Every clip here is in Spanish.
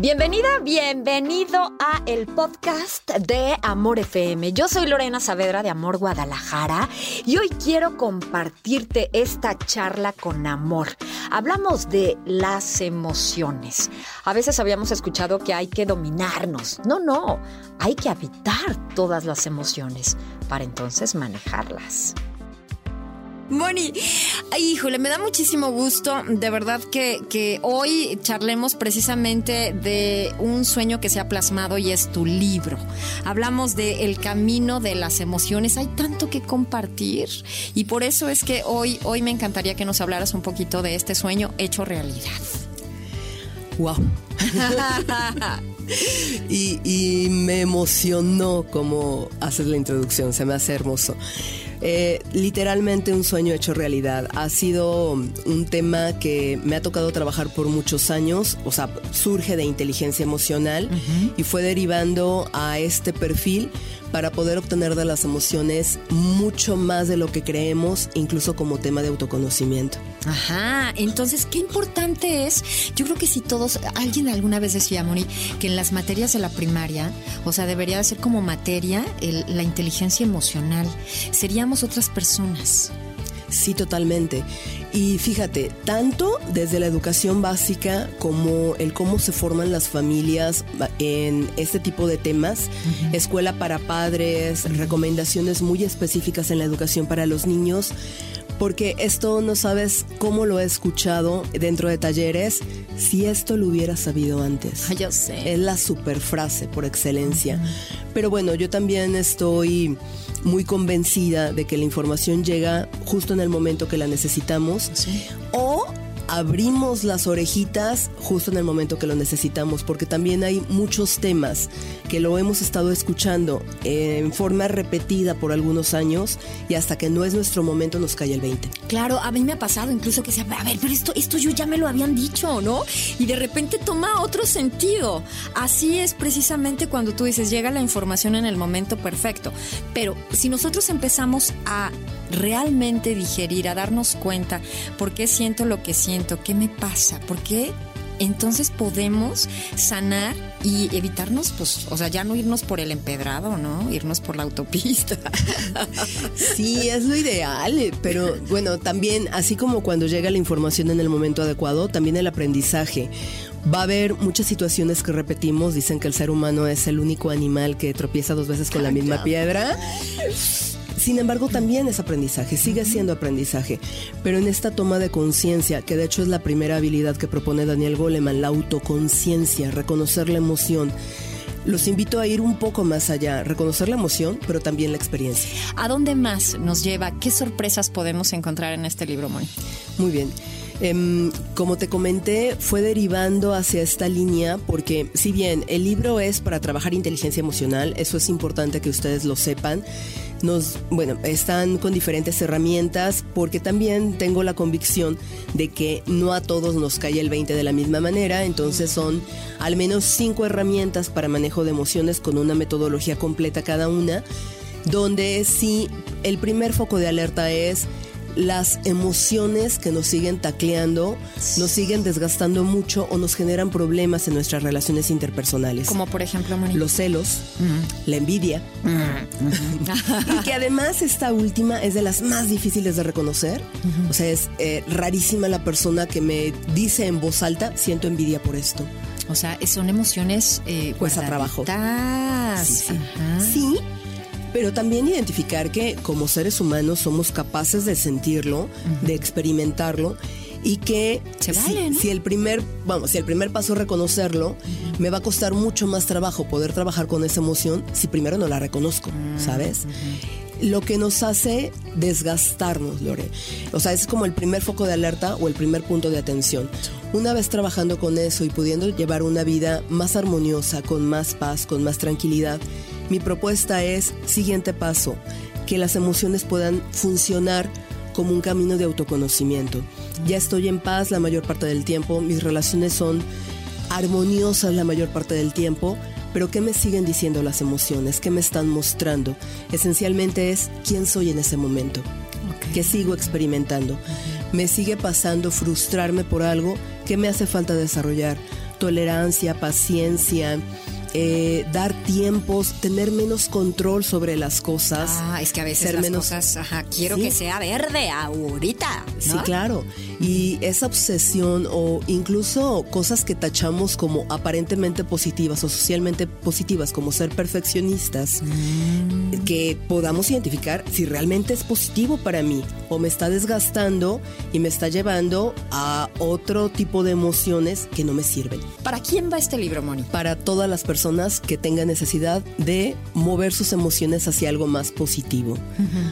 Bienvenida, bienvenido a el podcast de Amor FM. Yo soy Lorena Saavedra de Amor Guadalajara y hoy quiero compartirte esta charla con amor. Hablamos de las emociones. A veces habíamos escuchado que hay que dominarnos. No, no, hay que habitar todas las emociones para entonces manejarlas. Moni, híjole, me da muchísimo gusto, de verdad que, que, hoy charlemos precisamente de un sueño que se ha plasmado y es tu libro. Hablamos de el camino de las emociones, hay tanto que compartir y por eso es que hoy, hoy me encantaría que nos hablaras un poquito de este sueño hecho realidad. Wow. y, y me emocionó como haces la introducción, se me hace hermoso. Eh, literalmente un sueño hecho realidad. Ha sido un tema que me ha tocado trabajar por muchos años, o sea, surge de inteligencia emocional y fue derivando a este perfil para poder obtener de las emociones mucho más de lo que creemos, incluso como tema de autoconocimiento. Ajá, entonces qué importante es, yo creo que si todos, alguien alguna vez decía, Moni, que en las materias de la primaria, o sea, debería de ser como materia la inteligencia emocional, seríamos otras personas. Sí, totalmente. Y fíjate, tanto desde la educación básica como el cómo se forman las familias en este tipo de temas, escuela para padres, recomendaciones muy específicas en la educación para los niños, porque esto no sabes cómo lo he escuchado dentro de talleres, si esto lo hubiera sabido antes. Yo sé. Es la super frase por excelencia. Pero bueno, yo también estoy muy convencida de que la información llega justo en el momento que la necesitamos. ¿Sí? Abrimos las orejitas justo en el momento que lo necesitamos, porque también hay muchos temas que lo hemos estado escuchando en forma repetida por algunos años y hasta que no es nuestro momento nos cae el 20. Claro, a mí me ha pasado incluso que sea, a ver, pero esto, esto yo ya me lo habían dicho, ¿no? Y de repente toma otro sentido. Así es precisamente cuando tú dices, llega la información en el momento perfecto. Pero si nosotros empezamos a realmente digerir, a darnos cuenta por qué siento lo que siento, qué me pasa, por qué entonces podemos sanar y evitarnos, pues, o sea, ya no irnos por el empedrado, ¿no? Irnos por la autopista. Sí, es lo ideal, pero bueno, también, así como cuando llega la información en el momento adecuado, también el aprendizaje. Va a haber muchas situaciones que repetimos, dicen que el ser humano es el único animal que tropieza dos veces con la misma piedra. Sin embargo, también es aprendizaje, sigue siendo aprendizaje. Pero en esta toma de conciencia, que de hecho es la primera habilidad que propone Daniel Goleman, la autoconciencia, reconocer la emoción. Los invito a ir un poco más allá, reconocer la emoción, pero también la experiencia. ¿A dónde más nos lleva? ¿Qué sorpresas podemos encontrar en este libro, Moni? Muy bien. Eh, como te comenté, fue derivando hacia esta línea porque si bien el libro es para trabajar inteligencia emocional, eso es importante que ustedes lo sepan, nos, bueno, están con diferentes herramientas porque también tengo la convicción de que no a todos nos cae el 20 de la misma manera, entonces son al menos cinco herramientas para manejo de emociones con una metodología completa cada una, donde sí el primer foco de alerta es las emociones que nos siguen tacleando, nos siguen desgastando mucho o nos generan problemas en nuestras relaciones interpersonales. Como por ejemplo, Moni. Los celos, la envidia. y que además esta última es de las más difíciles de reconocer. O sea, es eh, rarísima la persona que me dice en voz alta, siento envidia por esto. O sea, son emociones eh, Pues a trabajo. Sí, sí. Sí, pero también identificar que como seres humanos somos capaces de sentirlo, de experimentarlo y que Se si, vale, ¿no? si el primer, vamos, si el primer paso es reconocerlo, me va a costar mucho más trabajo poder trabajar con esa emoción si primero no la reconozco, ¿sabes? lo que nos hace desgastarnos, Lore. O sea, es como el primer foco de alerta o el primer punto de atención. Una vez trabajando con eso y pudiendo llevar una vida más armoniosa, con más paz, con más tranquilidad, mi propuesta es, siguiente paso, que las emociones puedan funcionar como un camino de autoconocimiento. Ya estoy en paz la mayor parte del tiempo, mis relaciones son armoniosas la mayor parte del tiempo, pero ¿qué me siguen diciendo las emociones? ¿Qué me están mostrando? Esencialmente es quién soy en ese momento, qué sigo experimentando. Me sigue pasando frustrarme por algo que me hace falta desarrollar. Tolerancia, paciencia, eh, dar tiempos, tener menos control sobre las cosas. Ah, es que a veces las menos... cosas, ajá, quiero que sea verde ahorita. ¿no? Sí, claro. Y esa obsesión o incluso cosas que tachamos como aparentemente positivas o socialmente positivas, como ser perfeccionistas, Mm. que podamos identificar si realmente es positivo para mí o me está desgastando y me está llevando a otro tipo de emociones que no me sirven. ¿Para quién va este libro, Moni? Para todas las personas que tengan necesidad de mover sus emociones hacia algo más positivo,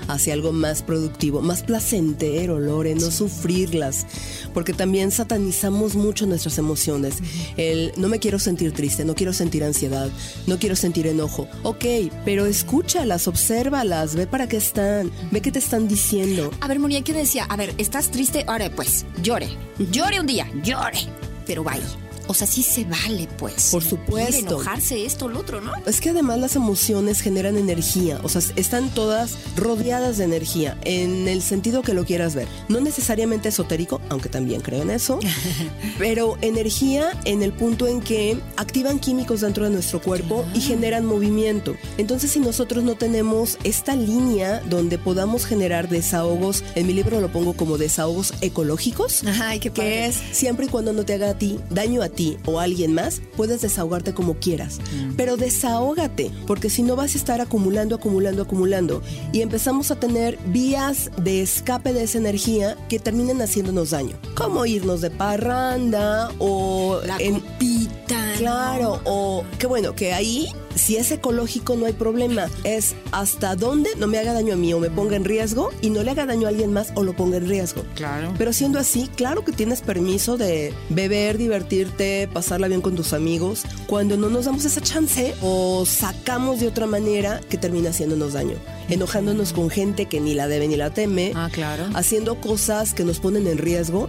hacia algo más productivo, más placentero, Lore, no sufrirlas, porque también satanizamos mucho nuestras emociones. El no me quiero sentir triste, no quiero sentir ansiedad, no quiero sentir enojo. Ok, pero escúchalas, obsérvalas, ve para qué están, ve qué te están diciendo. A ver, Moni, ¿qué decía? A ver, ¿estás triste? Ahora pues, llore. Llore un día, llore. Pero vaya. O sea, sí se vale, pues. Por supuesto. enojarse, esto, lo otro, ¿no? Es que además las emociones generan energía, o sea, están todas rodeadas de energía, en el sentido que lo quieras ver. No necesariamente esotérico, aunque también creo en eso, pero energía en el punto en que activan químicos dentro de nuestro cuerpo y generan movimiento. Entonces, si nosotros no tenemos esta línea donde podamos generar desahogos, en mi libro lo pongo como desahogos ecológicos, Ay, qué que es siempre y cuando no te haga a ti daño a ti o a alguien más, puedes desahogarte como quieras. Pero desahógate, porque si no vas a estar acumulando, acumulando, acumulando. Y empezamos a tener vías de escape de esa energía que terminen haciéndonos daño. Como irnos de parranda o La en- copita. Claro, o qué bueno, que ahí, si es ecológico, no hay problema. Es hasta dónde no me haga daño a mí o me ponga en riesgo y no le haga daño a alguien más o lo ponga en riesgo. Claro. Pero siendo así, claro que tienes permiso de beber, divertirte, pasarla bien con tus amigos, cuando no nos damos esa chance o sacamos de otra manera que termina haciéndonos daño. Enojándonos con gente que ni la debe ni la teme, Ah, claro. haciendo cosas que nos ponen en riesgo.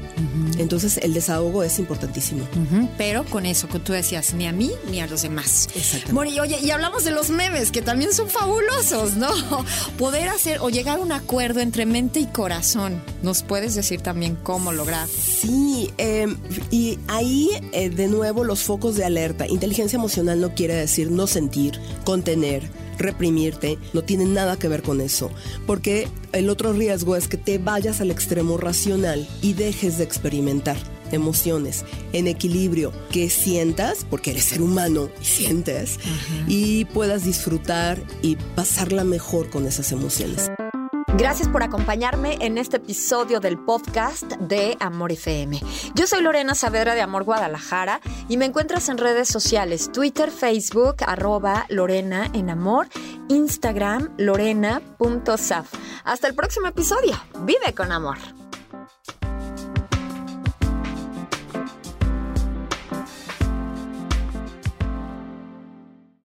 Entonces el desahogo es importantísimo. Ujú, Pero con eso que tú decías, ni a mí ni a los demás. Exactamente. Moni, oye, y hablamos de los memes, que también son fabulosos, ¿no? Poder hacer o llegar a un acuerdo entre mente y corazón. ¿Nos puedes decir también cómo lograr? Sí, eh, y ahí eh, de nuevo los focos de alerta. Inteligencia emocional no quiere decir no sentir, contener, reprimirte, no tiene nada que ver con eso. Porque el otro riesgo es que te vayas al extremo racional y dejes de experimentar emociones en equilibrio, que sientas, porque eres ser humano y sientes, y puedas disfrutar y pasarla mejor con esas emociones. Gracias por acompañarme en este episodio del podcast de Amor FM. Yo soy Lorena Saavedra de Amor Guadalajara y me encuentras en redes sociales, Twitter, Facebook, arroba Lorena en Amor, Instagram, lorena.saf. Hasta el próximo episodio. Vive con amor.